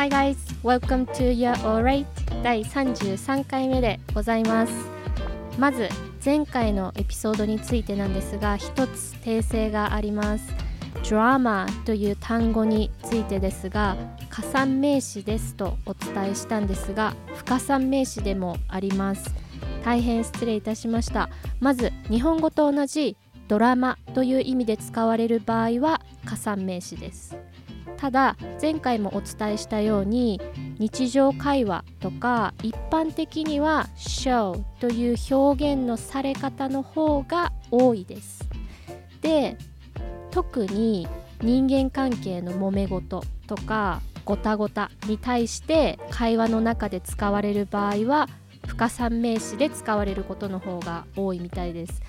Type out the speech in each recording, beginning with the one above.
Hi guys, welcome to Your Alright 第33回目でございます。まず前回のエピソードについてなんですが一つ訂正があります。ドラマという単語についてですが加算名詞ですとお伝えしたんですが不加算名詞でもあります。大変失礼いたしました。まず日本語と同じドラマという意味で使われる場合は加算名詞です。ただ前回もお伝えしたように日常会話とか一般的には show という表現のされ方の方が多いです。で特に人間関係の揉め事とかごたごたに対して会話の中で使われる場合は不可算名詞で使われることの方が多いみたいです。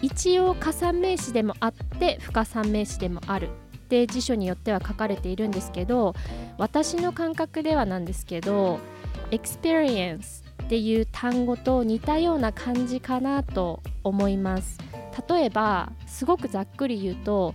一応加算名詞でもあって不可算名詞でもある。辞書によっては書かれているんですけど私の感覚ではなんですけど experience っていう単語と似たような感じかなと思います。例えばすごくざっくり言うと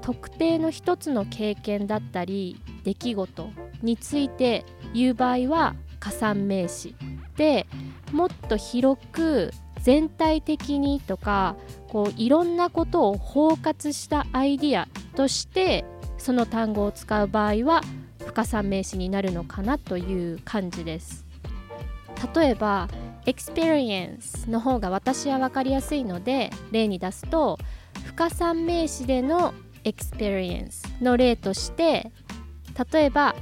特定の一つの経験だったり出来事について言う場合は加算名詞。でもっと広く全体的にとかこういろんなことを包括したアイディアとしてその単語を使う場合は不可算名詞になるのかなという感じです。例えば experience の方が私は分かりやすいので例に出すと不可算名詞での experience の例として例えば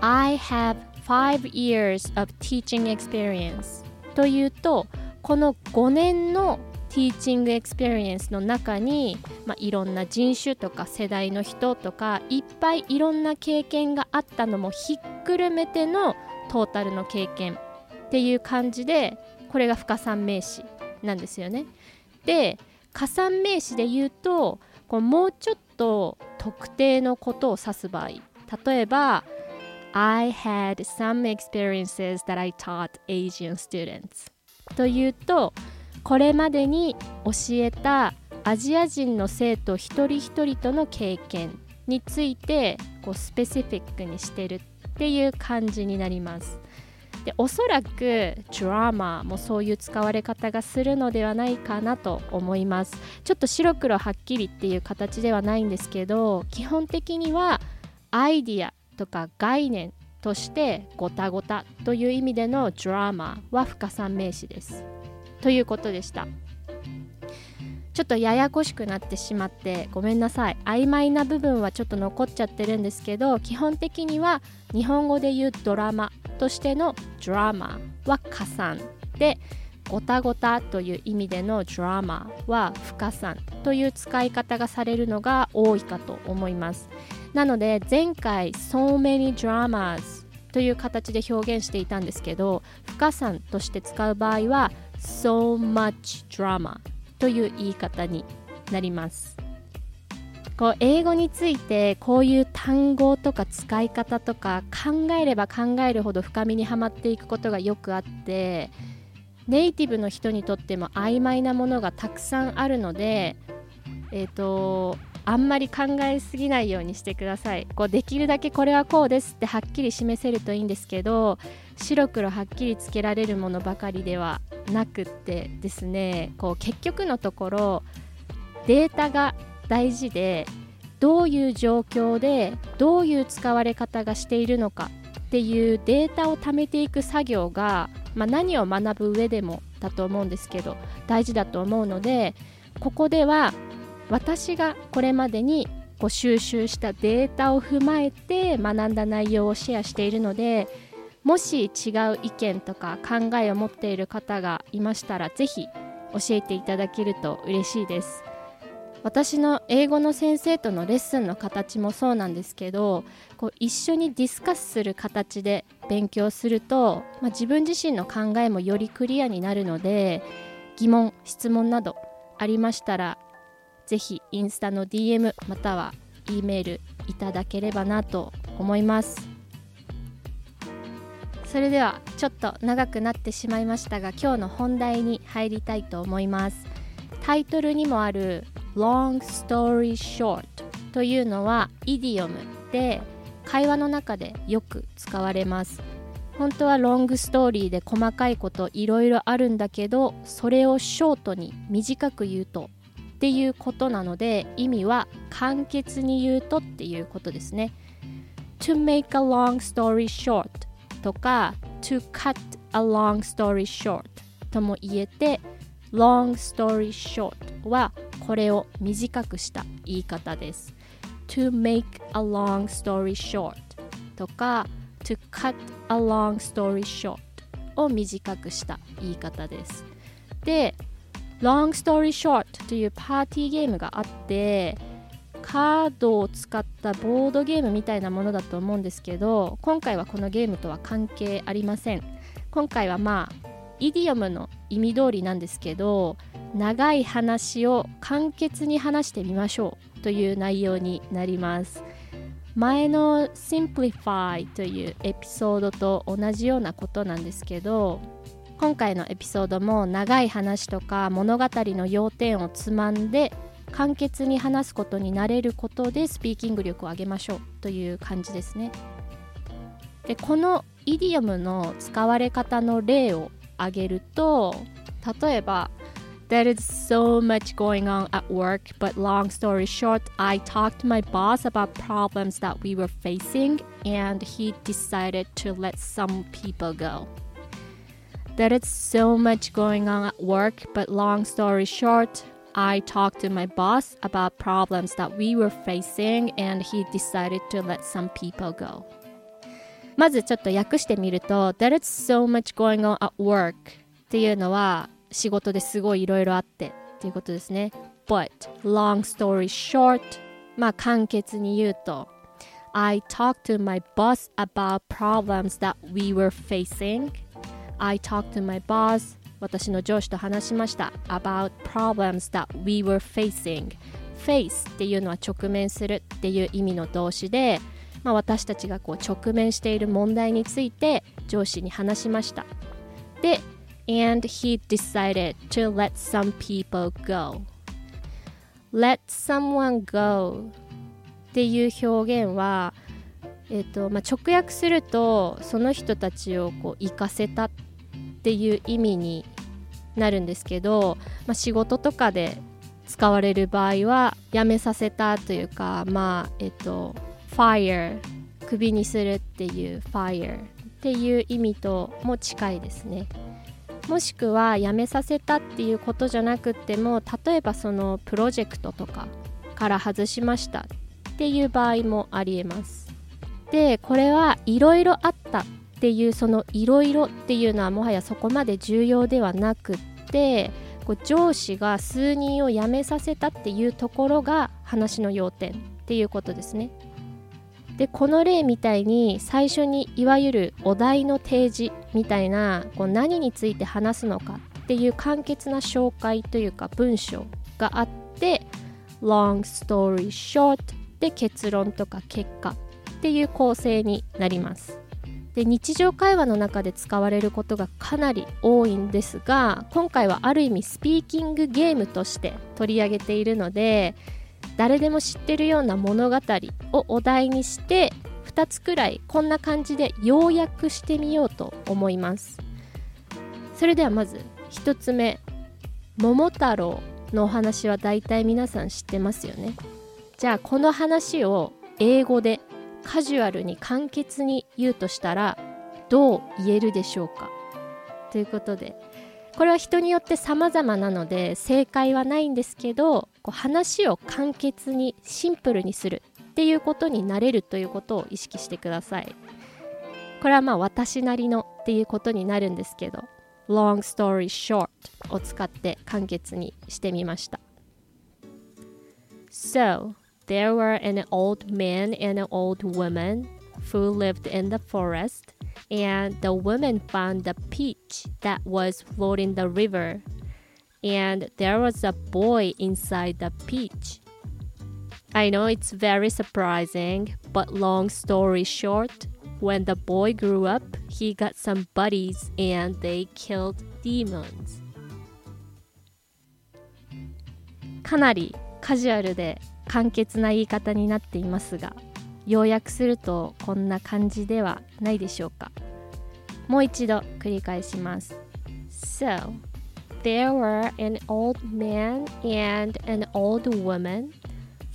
I have five years of teaching experience というとこの5年の teaching experience の中に、まあ、いろんな人種とか世代の人とかいっぱいいろんな経験があったのもひっくるめてのトータルの経験っていう感じでこれが不可算名詞なんですよね。で加算名詞で言うとこうもうちょっと特定のことを指す場合例えば I had some experiences that I taught Asian students というとこれまでに教えたアジア人の生徒一人一人との経験についてこうスペシフィックにしてるっていう感じになります。でおそらくドラマもそういう使われ方がするのではないかなと思いますちょっと白黒はっきりっていう形ではないんですけど基本的にはアイディアとか概念としてごたごたという意味でのドラマは不可算名詞ですということでした。ちょっとややこしくなってしまってごめんなさい。曖昧な部分はちょっと残っちゃってるんですけど基本的には日本語で言うドラマとしてのドラマは加算でごたごたという意味でのドラマは不可算という使い方がされるのが多いかと思います。なので前回 So many dramas という形で表現していたんですけど不可算として使う場合は so much drama という言い方になります。こう英語についてこういう単語とか使い方とか考えれば考えるほど深みにはまっていくことがよくあってネイティブの人にとっても曖昧なものがたくさんあるのでえっ、ー、とあんまり考えすぎないようにしてください。こうできるだけこれはこうですってはっきり示せるといいんですけど白黒はっきりつけられるものばかりではなくってですねこう結局のところデータが大事でどういう状況でどういう使われ方がしているのかっていうデータを貯めていく作業が、まあ、何を学ぶ上でもだと思うんですけど大事だと思うのでここでは私がこれまでにこう収集したデータを踏まえて学んだ内容をシェアしているのでもし違う意見とか考えを持っている方がいましたらぜひ教えていただけると嬉しいです。私の英語の先生とのレッスンの形もそうなんですけどこう一緒にディスカスする形で勉強すると、まあ、自分自身の考えもよりクリアになるので疑問質問などありましたらぜひインスタの DM または E メールいただければなと思います。それではちょっと長くなってしまいましたが今日の本題に入りたいと思います。タイトルにもある Long Story Short というのはイディオムで会話の中でよく使われます。本当はロングストーリーで細かいこといろいろあるんだけどそれをショートに短く言うとっていうことなので意味は簡潔に言うとっていうことですね to make a long story short とか to cut a long story short とも言えて long story short はこれを短くした言い方です to make a long story short とか to cut a long story short を短くした言い方ですで long story short というパーティーゲームがあってカードを使ったボードゲームみたいなものだと思うんですけど今回はこのゲームとは関係ありません。今回はまあイディオムの意味通りなんですけど長い話を簡潔に話してみましょうという内容になります。前の Simplify というエピソードと同じようなことなんですけど今回のエピソードも長い話とか物語の要点をつまんで簡潔に話すことになれることでスピーキング力を上げましょうという感じですねでこのイディオムの使われ方の例を挙げると例えば There is so much going on at work, but long story short, I talked to my boss about problems that we were facing, and he decided to let some people go. There is so much going on at work, but long story short, I talked to my boss about problems that we were facing, and he decided to let some people go. まずちょっと訳してみると There is so much going on at work っていうのは仕事ですごいいろいろあってっていうことですね But long story short まあ簡潔に言うと I talked to my boss about problems that we were facing I talked to my boss. 私の上司と話しました。About problems that we were facing. Face っていうのは直面するっていう意味の動詞で、まあ、私たちがこう直面している問題について上司に話しました。で and he decided to let some people go. Let someone go っていう表現は、えーとまあ、直訳するとその人たちをこう行かせたってていう意味になるんですけど、まあ、仕事とかで使われる場合は辞めさせたというかまあえっ、と fire クビにするっていう fire っていう意味とも近いですね。もしくは辞めさせたっていうことじゃなくっても例えばそのプロジェクトとかから外しましたっていう場合もありえますでこれはいろいろあったっていうそのいろいろっていうのはもはやそこまで重要ではなくってこう上司が数人を辞めさせたっていうところが話の要点っていうことですね。でこの例みたいに最初にいわゆるお題の提示みたいなこう何について話すのかっていう簡潔な紹介というか文章があって long story short で結論とか結果っていう構成になります。で日常会話の中で使われることがかなり多いんですが今回はある意味スピーキングゲームとして取り上げているので誰でも知ってるような物語をお題にして2つくらいこんな感じで要約してみようと思います。それではまず1つ目桃太郎のお話は大体皆さん知ってますよね。じゃあこの話を英語でカジュアルに簡潔に言うとしたらどう言えるでしょうか？ということでこれは人によって様々なので正解はないんですけどこう話を簡潔にシンプルにするっていうことになれるということを意識してください。これはまあ私なりのっていうことになるんですけど long story short を使って簡潔にしてみました。So there were an old man and an old woman who lived in the forest and the woman found the peach that was floating the river and there was a boy inside the peach i know it's very surprising but long story short when the boy grew up he got some buddies and they killed demons かなりカジュアルで 簡潔な言い方になっていますが要約するとこんな感じではないでしょうか。もう一度繰り返します。So there were an old man and an old woman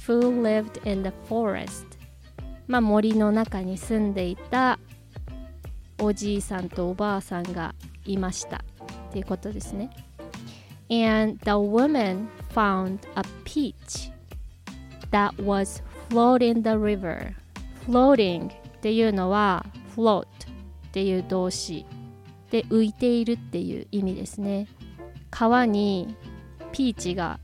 who lived in the forest. まあ森の中に住んでいたおじいさんとおばあさんがいました。っていうことですね。And the woman found a peach. That was floating the river. Floating っていうのは float っていう動詞。で浮いているっていう意味ですね。川にピーチが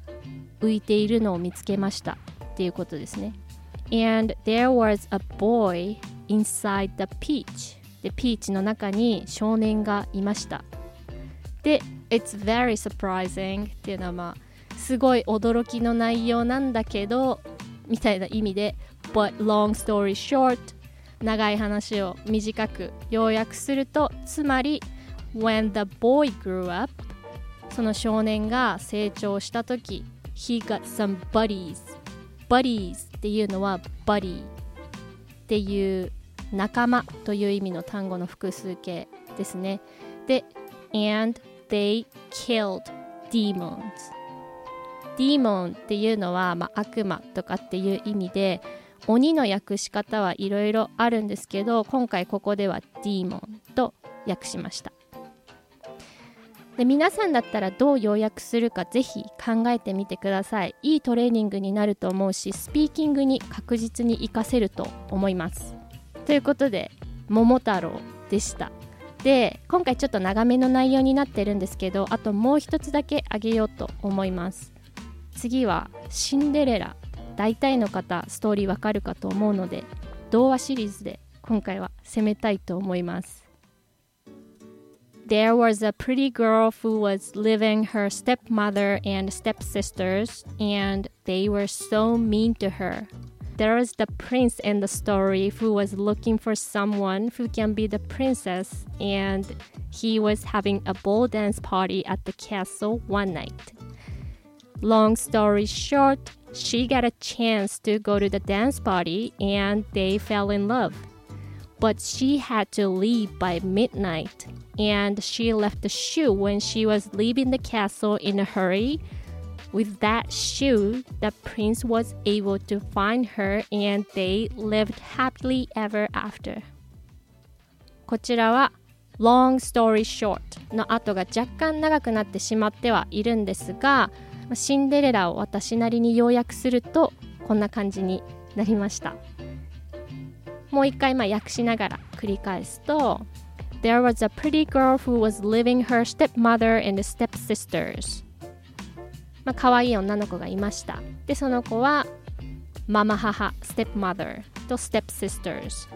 浮いているのを見つけました。っていうことですね。And there was a boy inside the peach. でピーチの中に少年がいました。で It's very surprising っていうのはまあすごい驚きの内容なんだけどみたいな意味で But long story short 長い話を短く要約するとつまり When the boy grew up その少年が成長した時 He got some buddies buddies っていうのは buddy っていう仲間という意味の単語の複数形ですねで and they killed demons demon っていうのは、まあ、悪魔とかっていう意味で鬼の訳し方はいろいろあるんですけど今回ここでは demon と訳しました。で皆さんだったらどう要約するかぜひ考えてみてください。いいトレーニングになると思うしスピーキングに確実に活かせると思います。ということで桃太郎でした。で今回ちょっと長めの内容になってるんですけどあともう一つだけあげようと思います。次はシンデレラ大体の方ストーリーわかるかと思うので童話シリーズで今回は攻めたいと思います There was a pretty girl who was living her stepmother and stepsisters, and they were so mean to her. There was the prince in the story who was looking for someone who can be the princess, and he was having a ball dance party at the castle one night. Long story short, she got a chance to go to the dance party and they fell in love. But she had to leave by midnight, and she left the shoe when she was leaving the castle in a hurry. With that shoe, the prince was able to find her and they lived happily ever after. こちらは long story short の後が若干長くなってしまってはいるんですが、 シンデレラを私なりに要約するとこんな感じになりましたもう一回まあ訳しながら繰り返すと There was a pretty girl who was living her stepmother and stepsisters まあ可愛い女の子がいましたでその子はママ母 stepmother と stepsisters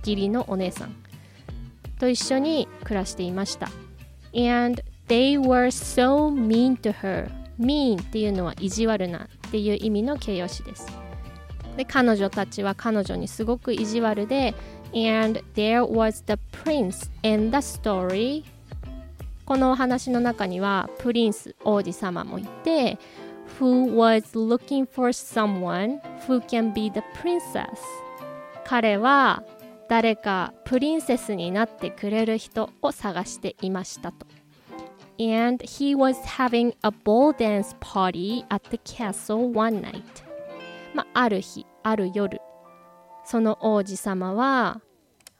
義理のお姉さんと一緒に暮らしていました and they were so mean to her mean っていうのは意地悪なっていう意味の形容詞です。で彼女たちは彼女にすごく意地悪で and there was the prince in the story このお話の中にはプリンス王子様もいて who was looking for someone who can be the princess 彼は誰かプリンセスになってくれる人を探していましたと。And he was having a ball dance party at the castle one night. まあ、ある日ある夜その王子様は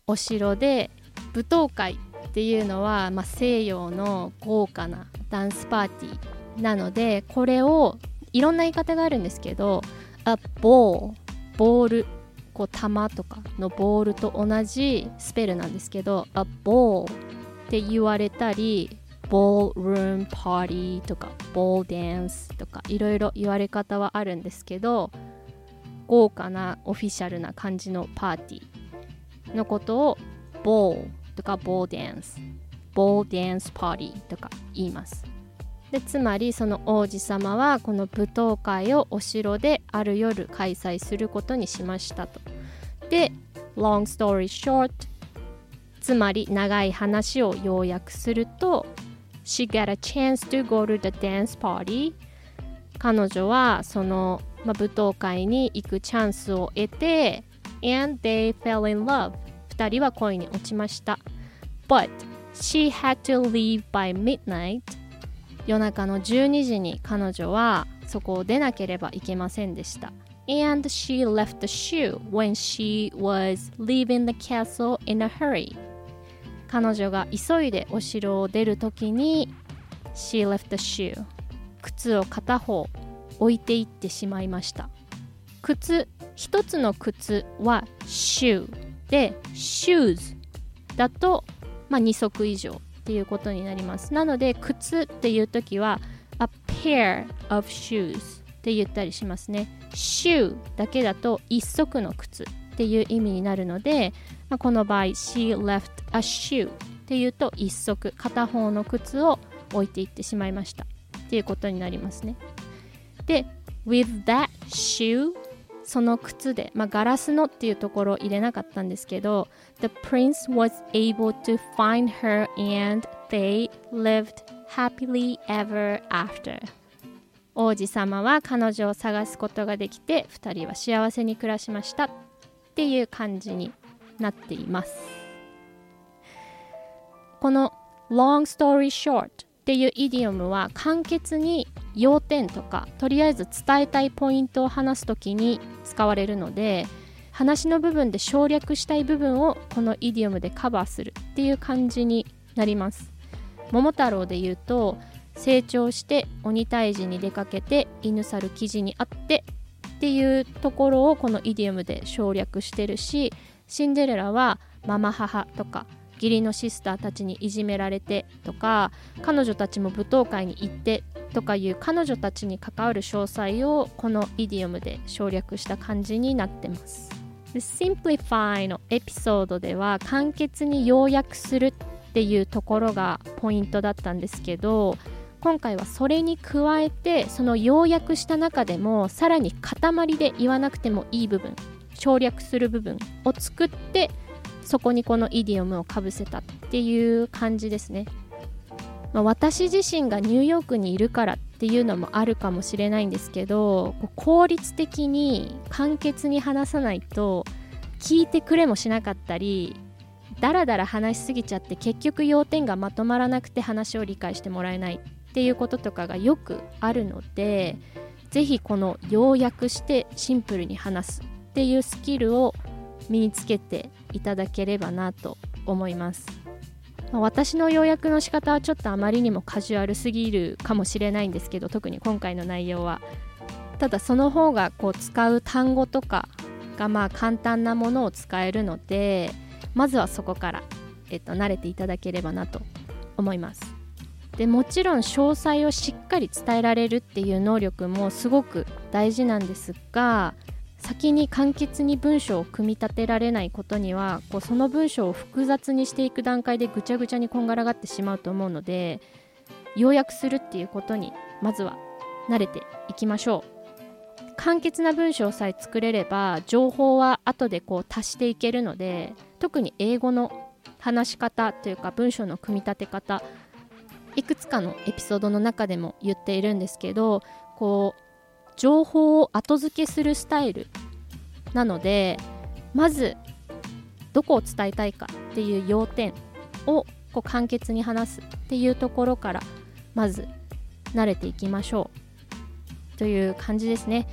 お城で舞踏会っていうのは、まあ、西洋の豪華なダンスパーティーなのでこれをいろんな言い方があるんですけど a ball ボールこう玉とかのボールと同じスペルなんですけど a ball って言われたりボールームパーティーとかボールダンスとかいろいろ言われ方はあるんですけど豪華なオフィシャルな感じのパーティーのことをボールとかボールダンスボールダンスパーティーとか言います。でつまりその王子様はこの舞踏会をお城である夜開催することにしましたと。で long story short つまり長い話を要約すると She got a chance to go to the dance party 彼女はその、まあ、舞踏会に行くチャンスを得て and they fell in love 2人は恋に落ちました but she had to leave by midnight 夜中の12時に彼女はそこを出なければいけませんでした and she left the shoe when she was leaving the castle in a hurry 彼女が急いでお城を出るときに she left the shoe 靴を片方置いていってしまいました。靴一つの靴は shoe で shoes だと、まあ、2足以上っていうことになります。なので靴っていう時は a pair of shoes って言ったりしますね。shoe だけだと一足の靴。っていう意味になるので、まあ、この場合 she left a shoe っていうと一足片方の靴を置いていってしまいました。っていうことになりますね。で with that shoe その靴で、まあ、ガラスのっていうところを入れなかったんですけど The prince was able to find her and they lived happily ever after. 王子様は彼女を探すことができて2人は幸せに暮らしました。っていう感じになっています。この long story short っていうイディオムは簡潔に要点とかとりあえず伝えたいポイントを話す時に使われるので話の部分で省略したい部分をこのイディオムでカバーするっていう感じになります。桃太郎で言うと成長して鬼退治に出かけて犬猿記事にあってっていうところをこのイディオムで省略してるしシンデレラはママ母とか義理のシスターたちにいじめられてとか彼女たちも舞踏会に行ってとかいう彼女たちに関わる詳細をこのイディオムで省略した感じになってます。Simplify のエピソードでは簡潔に要約するっていうところがポイントだったんですけど今回はそれに加えてその要約した中でもさらに塊で言わなくてもいい部分省略する部分を作ってそこにこのイディオムをかぶせたっていう感じですね、まあ、私自身がニューヨークにいるからっていうのもあるかもしれないんですけど効率的に簡潔に話さないと聞いてくれもしなかったりだらだら話しすぎちゃって結局要点がまとまらなくて話を理解してもらえない。っていうこととかがよくあるので是非この要約してシンプルに話すっていうスキルを身につけていただければなと思います、ま、私の要約の仕方はちょっとあまりにもカジュアルすぎるかもしれないんですけど特に今回の内容は。ただその方がこう使う単語とかがまあ簡単なものを使えるのでまずはそこから、えっと、慣れていただければなと思います。でもちろん詳細をしっかり伝えられるっていう能力もすごく大事なんですが先に簡潔に文章を組み立てられないことにはこうその文章を複雑にしていく段階でぐちゃぐちゃにこんがらがってしまうと思うので要約するっていうことにまずは慣れていきましょう。簡潔な文章さえ作れれば情報は後でこう足していけるので特に英語の話し方というか文章の組み立て方いくつかのエピソードの中でも言っているんですけどこう情報を後付けするスタイルなのでまずどこを伝えたいかっていう要点をこう簡潔に話すっていうところからまず慣れていきましょうという感じですね。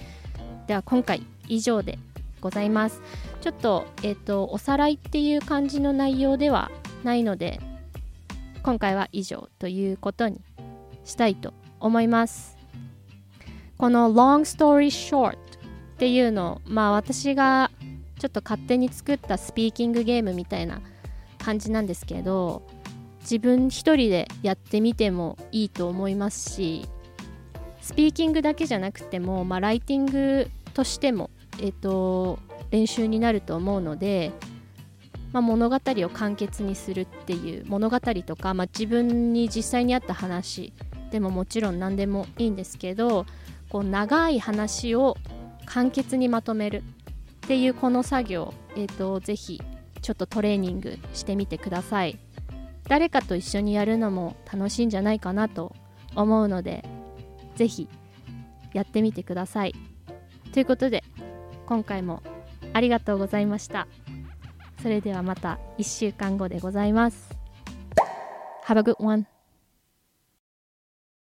では今回以上でございます。ちょっと,、えーと、おさらいっていう感じの内容ではないので今回は以上ということにしたいと思います。この long story short っていうのまあ私がちょっと勝手に作ったスピーキングゲームみたいな感じなんですけど自分一人でやってみてもいいと思いますしスピーキングだけじゃなくても、まあ、ライティングとしても、えーと、練習になると思うので、まあ、物語を簡潔にするっていう物語とか、まあ、自分に実際にあった話でももちろん何でもいいんですけどこう長い話を簡潔にまとめるっていうこの作業、えーと、ぜひちょっとトレーニングしてみてください。誰かと一緒にやるのも楽しいんじゃないかなと思うのでぜひやってみてください。ということで今回もありがとうございました。それではまた1週間後でございます。Have a good one.